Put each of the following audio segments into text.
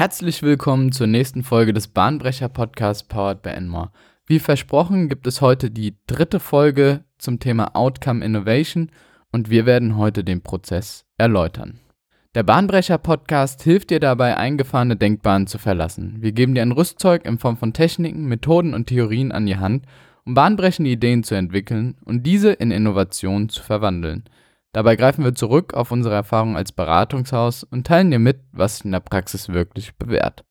Herzlich willkommen zur nächsten Folge des Bahnbrecher Podcasts Powered by Enmore. Wie versprochen gibt es heute die dritte Folge zum Thema Outcome Innovation und wir werden heute den Prozess erläutern. Der Bahnbrecher Podcast hilft dir dabei, eingefahrene Denkbahnen zu verlassen. Wir geben dir ein Rüstzeug in Form von Techniken, Methoden und Theorien an die Hand, um bahnbrechende Ideen zu entwickeln und diese in Innovationen zu verwandeln. Dabei greifen wir zurück auf unsere Erfahrung als Beratungshaus und teilen dir mit, was sich in der Praxis wirklich bewährt.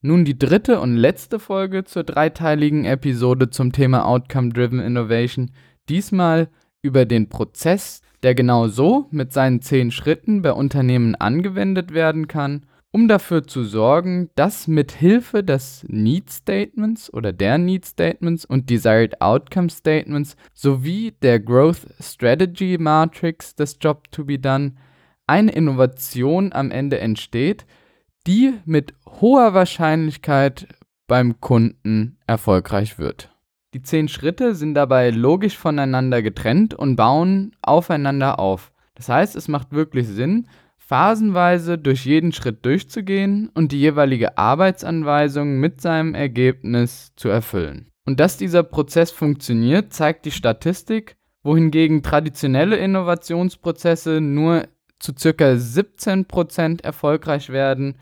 Nun die dritte und letzte Folge zur dreiteiligen Episode zum Thema Outcome Driven Innovation. Diesmal über den Prozess, der genau so mit seinen zehn Schritten bei Unternehmen angewendet werden kann um dafür zu sorgen, dass mit Hilfe des Need Statements oder der Need Statements und Desired Outcome Statements sowie der Growth Strategy Matrix des Job to be done eine Innovation am Ende entsteht, die mit hoher Wahrscheinlichkeit beim Kunden erfolgreich wird. Die zehn Schritte sind dabei logisch voneinander getrennt und bauen aufeinander auf. Das heißt, es macht wirklich Sinn, phasenweise durch jeden Schritt durchzugehen und die jeweilige Arbeitsanweisung mit seinem Ergebnis zu erfüllen. Und dass dieser Prozess funktioniert, zeigt die Statistik, wohingegen traditionelle Innovationsprozesse nur zu ca. 17% erfolgreich werden,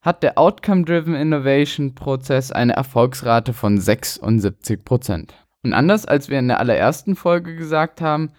hat der Outcome-Driven Innovation Prozess eine Erfolgsrate von 76%. Und anders als wir in der allerersten Folge gesagt haben,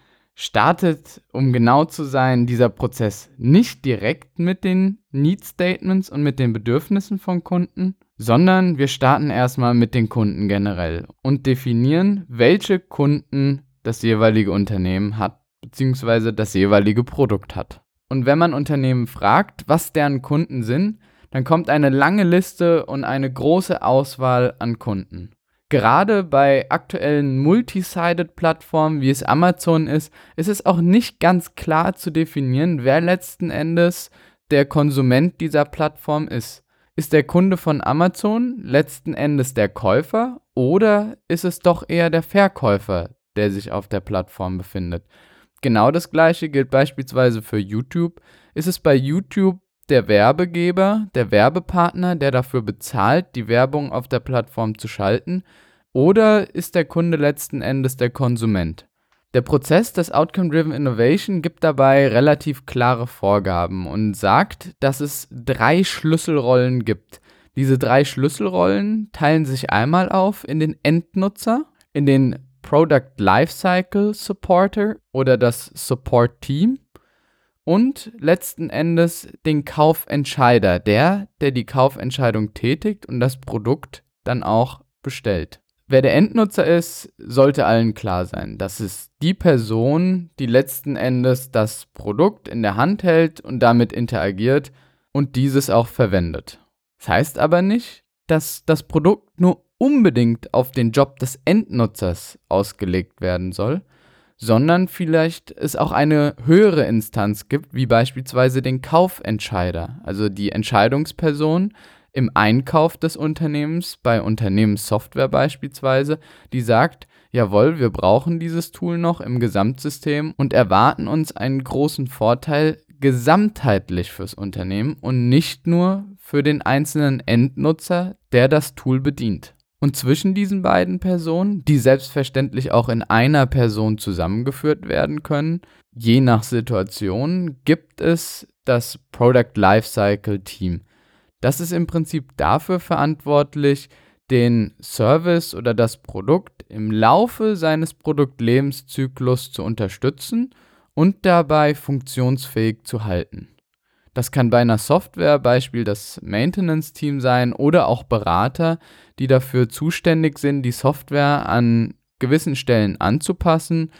startet, um genau zu sein, dieser Prozess nicht direkt mit den Need Statements und mit den Bedürfnissen von Kunden, sondern wir starten erstmal mit den Kunden generell und definieren, welche Kunden das jeweilige Unternehmen hat, beziehungsweise das jeweilige Produkt hat. Und wenn man Unternehmen fragt, was deren Kunden sind, dann kommt eine lange Liste und eine große Auswahl an Kunden. Gerade bei aktuellen Multisided-Plattformen, wie es Amazon ist, ist es auch nicht ganz klar zu definieren, wer letzten Endes der Konsument dieser Plattform ist. Ist der Kunde von Amazon letzten Endes der Käufer oder ist es doch eher der Verkäufer, der sich auf der Plattform befindet? Genau das gleiche gilt beispielsweise für YouTube. Ist es bei YouTube der Werbegeber, der Werbepartner, der dafür bezahlt, die Werbung auf der Plattform zu schalten? Oder ist der Kunde letzten Endes der Konsument? Der Prozess des Outcome-Driven Innovation gibt dabei relativ klare Vorgaben und sagt, dass es drei Schlüsselrollen gibt. Diese drei Schlüsselrollen teilen sich einmal auf in den Endnutzer, in den Product Lifecycle Supporter oder das Support Team und letzten Endes den Kaufentscheider, der, der die Kaufentscheidung tätigt und das Produkt dann auch bestellt. Wer der Endnutzer ist, sollte allen klar sein. Das ist die Person, die letzten Endes das Produkt in der Hand hält und damit interagiert und dieses auch verwendet. Das heißt aber nicht, dass das Produkt nur unbedingt auf den Job des Endnutzers ausgelegt werden soll, sondern vielleicht es auch eine höhere Instanz gibt, wie beispielsweise den Kaufentscheider, also die Entscheidungsperson im Einkauf des Unternehmens, bei Unternehmenssoftware beispielsweise, die sagt, jawohl, wir brauchen dieses Tool noch im Gesamtsystem und erwarten uns einen großen Vorteil gesamtheitlich fürs Unternehmen und nicht nur für den einzelnen Endnutzer, der das Tool bedient. Und zwischen diesen beiden Personen, die selbstverständlich auch in einer Person zusammengeführt werden können, je nach Situation, gibt es das Product Lifecycle Team. Das ist im Prinzip dafür verantwortlich, den Service oder das Produkt im Laufe seines Produktlebenszyklus zu unterstützen und dabei funktionsfähig zu halten. Das kann bei einer Software Beispiel das Maintenance-Team sein oder auch Berater, die dafür zuständig sind, die Software an gewissen Stellen anzupassen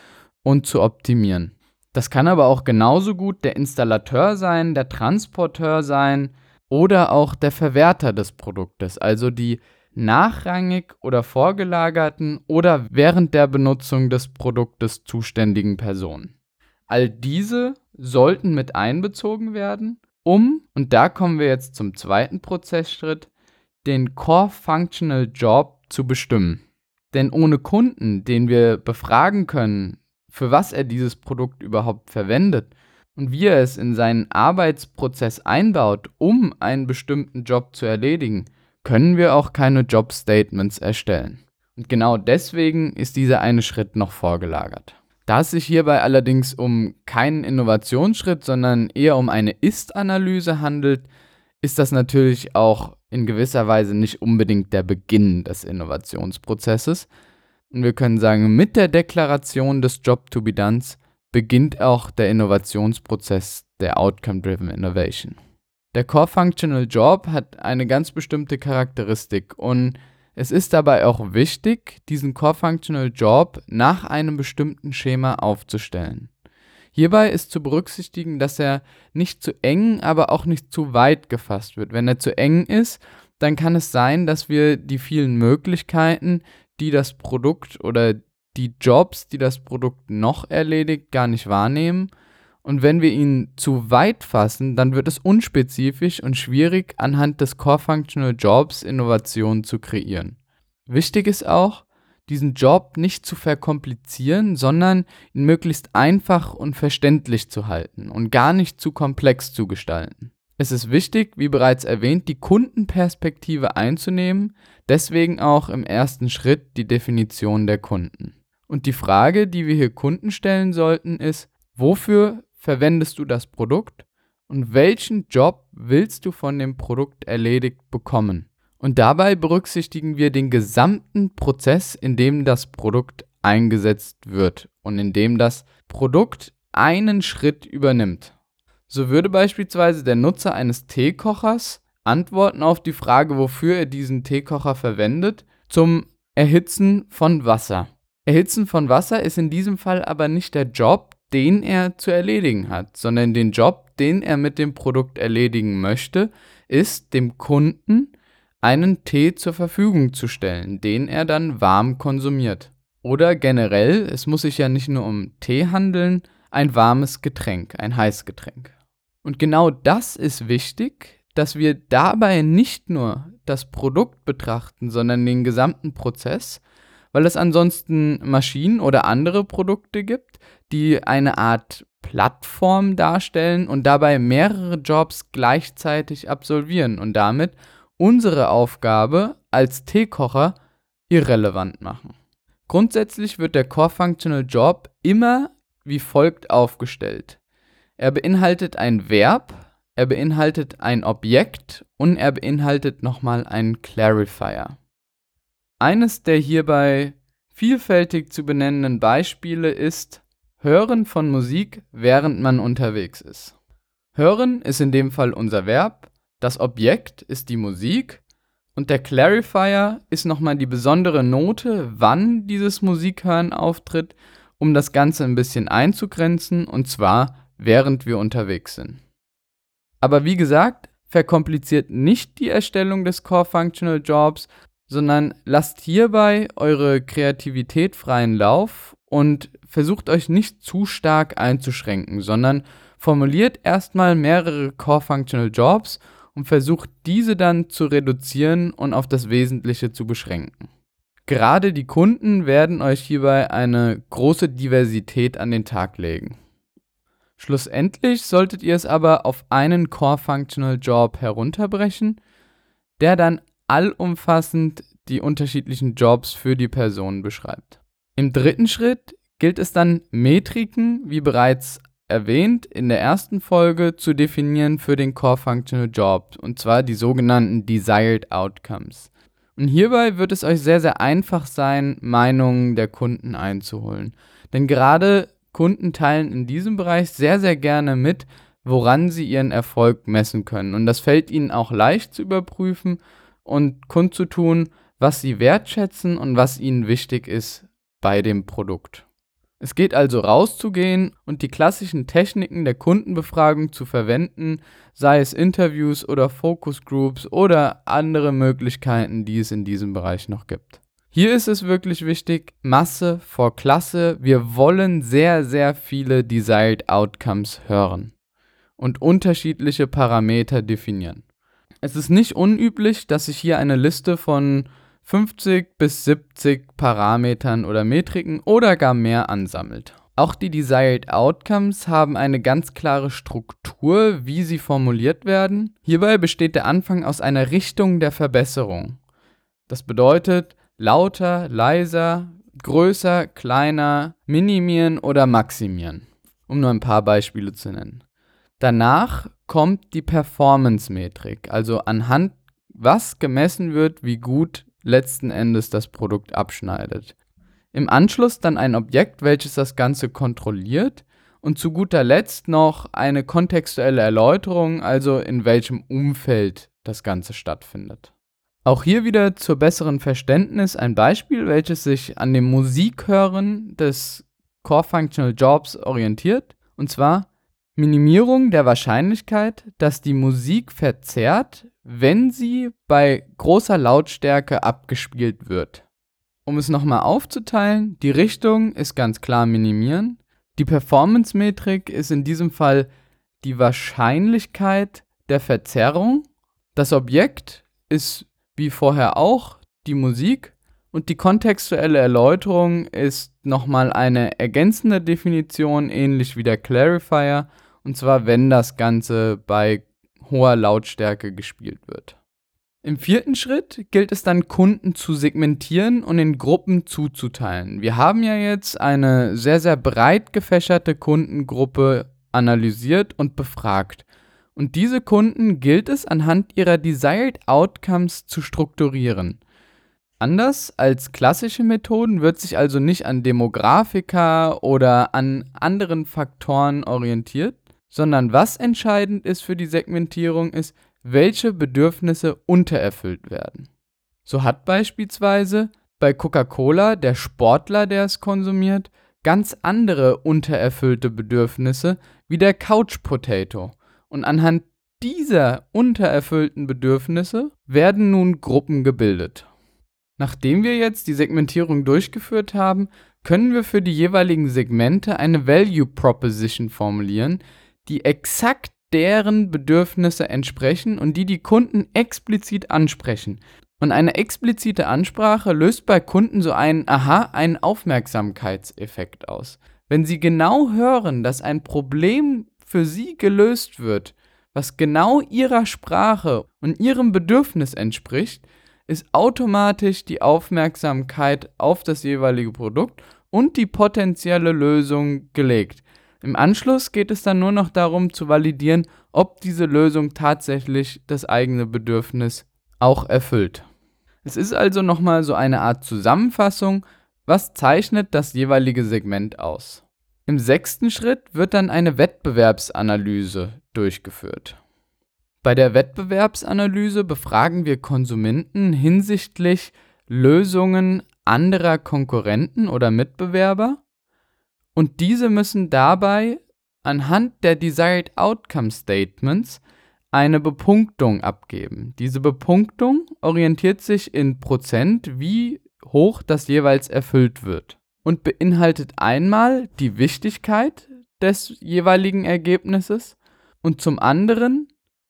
und zu optimieren. Das kann aber auch genauso gut der Installateur sein, der Transporteur sein oder auch der Verwerter des Produktes, also die nachrangig oder vorgelagerten oder während der Benutzung des Produktes zuständigen Personen. All diese sollten mit einbezogen werden, um, und da kommen wir jetzt zum zweiten Prozessschritt, den Core Functional Job zu bestimmen. Denn ohne Kunden, den wir befragen können, für was er dieses Produkt überhaupt verwendet und wie er es in seinen Arbeitsprozess einbaut, um einen bestimmten Job zu erledigen, können wir auch keine Job Statements erstellen. Und genau deswegen ist dieser eine Schritt noch vorgelagert. Da es sich hierbei allerdings um keinen Innovationsschritt, sondern eher um eine Ist-Analyse handelt, ist das natürlich auch in gewisser Weise nicht unbedingt der Beginn des Innovationsprozesses. Und wir können sagen, mit der Deklaration des Job to be Dones beginnt auch der Innovationsprozess der Outcome-Driven Innovation. Der Core Functional Job hat eine ganz bestimmte Charakteristik und es ist dabei auch wichtig, diesen Core Functional Job nach einem bestimmten Schema aufzustellen. Hierbei ist zu berücksichtigen, dass er nicht zu eng, aber auch nicht zu weit gefasst wird. Wenn er zu eng ist, dann kann es sein, dass wir die vielen Möglichkeiten, die das Produkt oder die Jobs, die das Produkt noch erledigt, gar nicht wahrnehmen. Und wenn wir ihn zu weit fassen, dann wird es unspezifisch und schwierig, anhand des Core Functional Jobs Innovationen zu kreieren. Wichtig ist auch, diesen Job nicht zu verkomplizieren, sondern ihn möglichst einfach und verständlich zu halten und gar nicht zu komplex zu gestalten. Es ist wichtig, wie bereits erwähnt, die Kundenperspektive einzunehmen, deswegen auch im ersten Schritt die Definition der Kunden. Und die Frage, die wir hier Kunden stellen sollten, ist, wofür verwendest du das Produkt und welchen Job willst du von dem Produkt erledigt bekommen? Und dabei berücksichtigen wir den gesamten Prozess, in dem das Produkt eingesetzt wird und in dem das Produkt einen Schritt übernimmt. So würde beispielsweise der Nutzer eines Teekochers Antworten auf die Frage, wofür er diesen Teekocher verwendet, zum Erhitzen von Wasser. Erhitzen von Wasser ist in diesem Fall aber nicht der Job, den er zu erledigen hat, sondern den Job, den er mit dem Produkt erledigen möchte, ist dem Kunden einen Tee zur Verfügung zu stellen, den er dann warm konsumiert. Oder generell, es muss sich ja nicht nur um Tee handeln, ein warmes Getränk, ein Heißgetränk. Und genau das ist wichtig, dass wir dabei nicht nur das Produkt betrachten, sondern den gesamten Prozess weil es ansonsten Maschinen oder andere Produkte gibt, die eine Art Plattform darstellen und dabei mehrere Jobs gleichzeitig absolvieren und damit unsere Aufgabe als Teekocher irrelevant machen. Grundsätzlich wird der Core Functional Job immer wie folgt aufgestellt. Er beinhaltet ein Verb, er beinhaltet ein Objekt und er beinhaltet nochmal einen Clarifier. Eines der hierbei vielfältig zu benennenden Beispiele ist Hören von Musik, während man unterwegs ist. Hören ist in dem Fall unser Verb, das Objekt ist die Musik und der Clarifier ist nochmal die besondere Note, wann dieses Musikhören auftritt, um das Ganze ein bisschen einzugrenzen und zwar während wir unterwegs sind. Aber wie gesagt, verkompliziert nicht die Erstellung des Core Functional Jobs, sondern lasst hierbei eure Kreativität freien Lauf und versucht euch nicht zu stark einzuschränken, sondern formuliert erstmal mehrere Core Functional Jobs und versucht diese dann zu reduzieren und auf das Wesentliche zu beschränken. Gerade die Kunden werden euch hierbei eine große Diversität an den Tag legen. Schlussendlich solltet ihr es aber auf einen Core Functional Job herunterbrechen, der dann allumfassend die unterschiedlichen Jobs für die Person beschreibt. Im dritten Schritt gilt es dann, Metriken, wie bereits erwähnt, in der ersten Folge zu definieren für den Core Functional Job, und zwar die sogenannten Desired Outcomes. Und hierbei wird es euch sehr, sehr einfach sein, Meinungen der Kunden einzuholen. Denn gerade Kunden teilen in diesem Bereich sehr, sehr gerne mit, woran sie ihren Erfolg messen können. Und das fällt ihnen auch leicht zu überprüfen und kundzutun, was sie wertschätzen und was ihnen wichtig ist bei dem Produkt. Es geht also rauszugehen und die klassischen Techniken der Kundenbefragung zu verwenden, sei es Interviews oder Focus Groups oder andere Möglichkeiten, die es in diesem Bereich noch gibt. Hier ist es wirklich wichtig, Masse vor Klasse. Wir wollen sehr, sehr viele Desired Outcomes hören und unterschiedliche Parameter definieren. Es ist nicht unüblich, dass sich hier eine Liste von 50 bis 70 Parametern oder Metriken oder gar mehr ansammelt. Auch die Desired Outcomes haben eine ganz klare Struktur, wie sie formuliert werden. Hierbei besteht der Anfang aus einer Richtung der Verbesserung. Das bedeutet lauter, leiser, größer, kleiner, minimieren oder maximieren, um nur ein paar Beispiele zu nennen. Danach kommt die Performance-Metrik, also anhand was gemessen wird, wie gut letzten Endes das Produkt abschneidet. Im Anschluss dann ein Objekt, welches das Ganze kontrolliert und zu guter Letzt noch eine kontextuelle Erläuterung, also in welchem Umfeld das Ganze stattfindet. Auch hier wieder zur besseren Verständnis ein Beispiel, welches sich an dem Musikhören des Core Functional Jobs orientiert, und zwar Minimierung der Wahrscheinlichkeit, dass die Musik verzerrt, wenn sie bei großer Lautstärke abgespielt wird. Um es nochmal aufzuteilen, die Richtung ist ganz klar minimieren. Die Performance-Metrik ist in diesem Fall die Wahrscheinlichkeit der Verzerrung. Das Objekt ist wie vorher auch die Musik und die kontextuelle Erläuterung ist nochmal eine ergänzende Definition, ähnlich wie der Clarifier, und zwar wenn das Ganze bei hoher Lautstärke gespielt wird. Im vierten Schritt gilt es dann, Kunden zu segmentieren und in Gruppen zuzuteilen. Wir haben ja jetzt eine sehr, sehr breit gefächerte Kundengruppe analysiert und befragt. Und diese Kunden gilt es anhand ihrer Desired Outcomes zu strukturieren. Anders als klassische Methoden wird sich also nicht an Demografika oder an anderen Faktoren orientiert, sondern was entscheidend ist für die Segmentierung ist, welche Bedürfnisse untererfüllt werden. So hat beispielsweise bei Coca-Cola der Sportler, der es konsumiert, ganz andere untererfüllte Bedürfnisse wie der Couch Potato. Und anhand dieser untererfüllten Bedürfnisse werden nun Gruppen gebildet. Nachdem wir jetzt die Segmentierung durchgeführt haben, können wir für die jeweiligen Segmente eine Value Proposition formulieren, die exakt deren Bedürfnisse entsprechen und die die Kunden explizit ansprechen. Und eine explizite Ansprache löst bei Kunden so einen Aha, einen Aufmerksamkeitseffekt aus. Wenn sie genau hören, dass ein Problem für sie gelöst wird, was genau ihrer Sprache und ihrem Bedürfnis entspricht, ist automatisch die Aufmerksamkeit auf das jeweilige Produkt und die potenzielle Lösung gelegt. Im Anschluss geht es dann nur noch darum zu validieren, ob diese Lösung tatsächlich das eigene Bedürfnis auch erfüllt. Es ist also nochmal so eine Art Zusammenfassung, was zeichnet das jeweilige Segment aus. Im sechsten Schritt wird dann eine Wettbewerbsanalyse durchgeführt. Bei der Wettbewerbsanalyse befragen wir Konsumenten hinsichtlich Lösungen anderer Konkurrenten oder Mitbewerber und diese müssen dabei anhand der Desired Outcome Statements eine Bepunktung abgeben. Diese Bepunktung orientiert sich in Prozent, wie hoch das jeweils erfüllt wird und beinhaltet einmal die Wichtigkeit des jeweiligen Ergebnisses und zum anderen,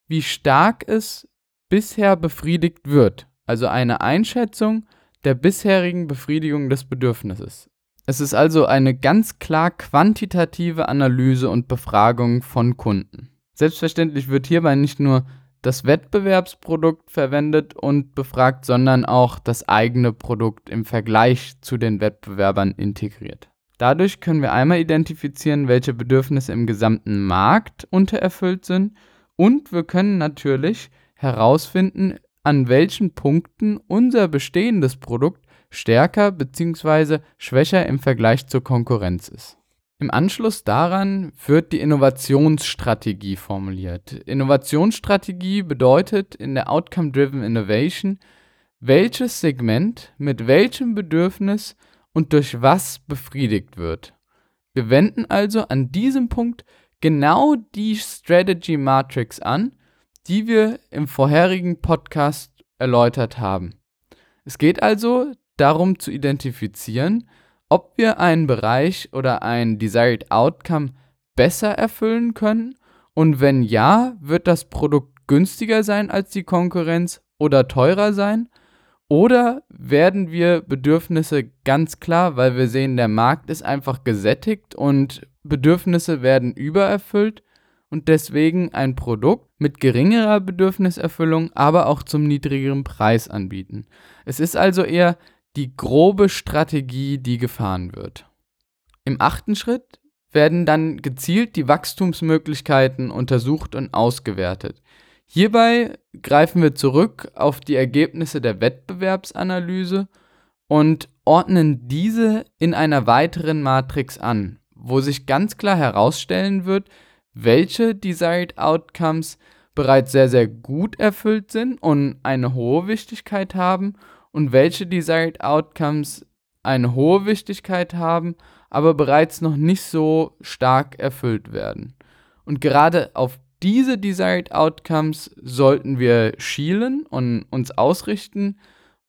wie stark es bisher befriedigt wird, also eine Einschätzung der bisherigen Befriedigung des Bedürfnisses. Es ist also eine ganz klar quantitative Analyse und Befragung von Kunden. Selbstverständlich wird hierbei nicht nur das Wettbewerbsprodukt verwendet und befragt, sondern auch das eigene Produkt im Vergleich zu den Wettbewerbern integriert. Dadurch können wir einmal identifizieren, welche Bedürfnisse im gesamten Markt untererfüllt sind und wir können natürlich herausfinden, an welchen Punkten unser bestehendes Produkt stärker bzw. schwächer im Vergleich zur Konkurrenz ist. Im Anschluss daran wird die Innovationsstrategie formuliert. Innovationsstrategie bedeutet in der Outcome-Driven Innovation, welches Segment mit welchem Bedürfnis und durch was befriedigt wird. Wir wenden also an diesem Punkt genau die Strategy Matrix an, die wir im vorherigen Podcast erläutert haben. Es geht also darum zu identifizieren, ob wir einen Bereich oder ein Desired Outcome besser erfüllen können und wenn ja, wird das Produkt günstiger sein als die Konkurrenz oder teurer sein Oder werden wir Bedürfnisse ganz klar, weil wir sehen, der Markt ist einfach gesättigt und Bedürfnisse werden übererfüllt und deswegen ein Produkt mit geringerer Bedürfniserfüllung, aber auch zum niedrigeren Preis anbieten. Es ist also eher die grobe Strategie, die gefahren wird. Im achten Schritt werden dann gezielt die Wachstumsmöglichkeiten untersucht und ausgewertet. Hierbei greifen wir zurück auf die Ergebnisse der Wettbewerbsanalyse und ordnen diese in einer weiteren Matrix an, wo sich ganz klar herausstellen wird, welche Desired Outcomes bereits sehr, sehr gut erfüllt sind und eine hohe Wichtigkeit haben und welche Desired Outcomes eine hohe Wichtigkeit haben, aber bereits noch nicht so stark erfüllt werden. Und gerade auf diese Desired Outcomes sollten wir schielen und uns ausrichten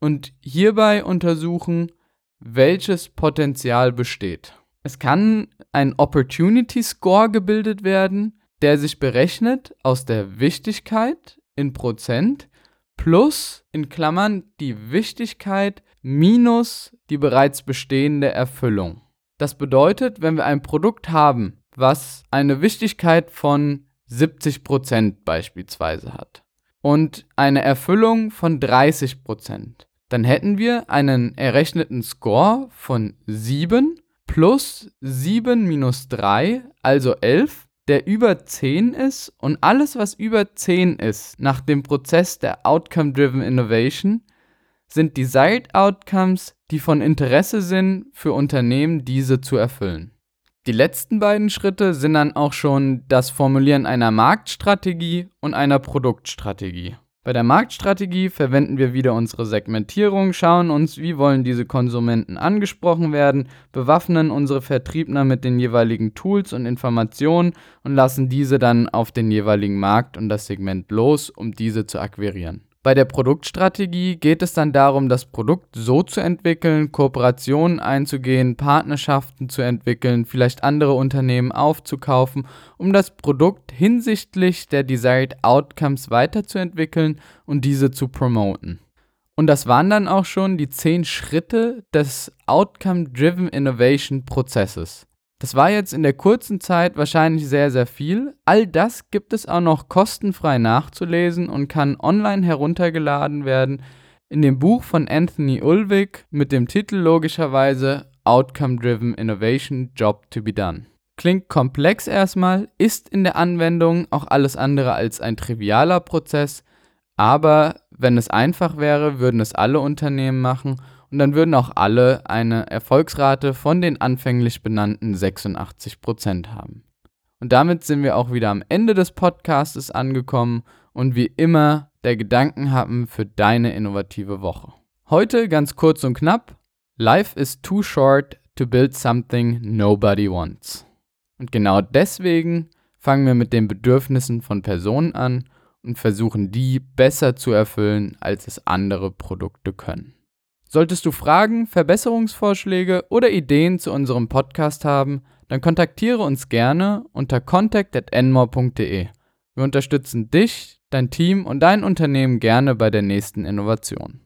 und hierbei untersuchen, welches Potenzial besteht. Es kann ein Opportunity Score gebildet werden, der sich berechnet aus der Wichtigkeit in Prozent plus in Klammern die Wichtigkeit minus die bereits bestehende Erfüllung. Das bedeutet, wenn wir ein Produkt haben, was eine Wichtigkeit von 70% beispielsweise hat und eine Erfüllung von 30%, dann hätten wir einen errechneten Score von 7 plus 7 minus 3, also 11, der über 10 ist und alles, was über 10 ist, nach dem Prozess der Outcome-Driven Innovation, sind Desired Outcomes, die von Interesse sind für Unternehmen, diese zu erfüllen. Die letzten beiden Schritte sind dann auch schon das Formulieren einer Marktstrategie und einer Produktstrategie. Bei der Marktstrategie verwenden wir wieder unsere Segmentierung, schauen uns, wie wollen diese Konsumenten angesprochen werden, bewaffnen unsere Vertriebner mit den jeweiligen Tools und Informationen und lassen diese dann auf den jeweiligen Markt und das Segment los, um diese zu akquirieren. Bei der Produktstrategie geht es dann darum, das Produkt so zu entwickeln, Kooperationen einzugehen, Partnerschaften zu entwickeln, vielleicht andere Unternehmen aufzukaufen, um das Produkt hinsichtlich der Desired Outcomes weiterzuentwickeln und diese zu promoten. Und das waren dann auch schon die zehn Schritte des Outcome-Driven Innovation Prozesses. Das war jetzt in der kurzen Zeit wahrscheinlich sehr, sehr viel. All das gibt es auch noch kostenfrei nachzulesen und kann online heruntergeladen werden in dem Buch von Anthony Ulwig mit dem Titel logischerweise Outcome Driven Innovation Job to be Done. Klingt komplex erstmal, ist in der Anwendung auch alles andere als ein trivialer Prozess, aber wenn es einfach wäre, würden es alle Unternehmen machen und dann würden auch alle eine Erfolgsrate von den anfänglich benannten 86% haben. Und damit sind wir auch wieder am Ende des Podcastes angekommen und wie immer der Gedankenhappen für deine innovative Woche. Heute ganz kurz und knapp: Life is too short to build something nobody wants. Und genau deswegen fangen wir mit den Bedürfnissen von Personen an und versuchen die besser zu erfüllen, als es andere Produkte können. Solltest du Fragen, Verbesserungsvorschläge oder Ideen zu unserem Podcast haben, dann kontaktiere uns gerne unter contact@enmore.de. Wir unterstützen dich, dein Team und dein Unternehmen gerne bei der nächsten Innovation.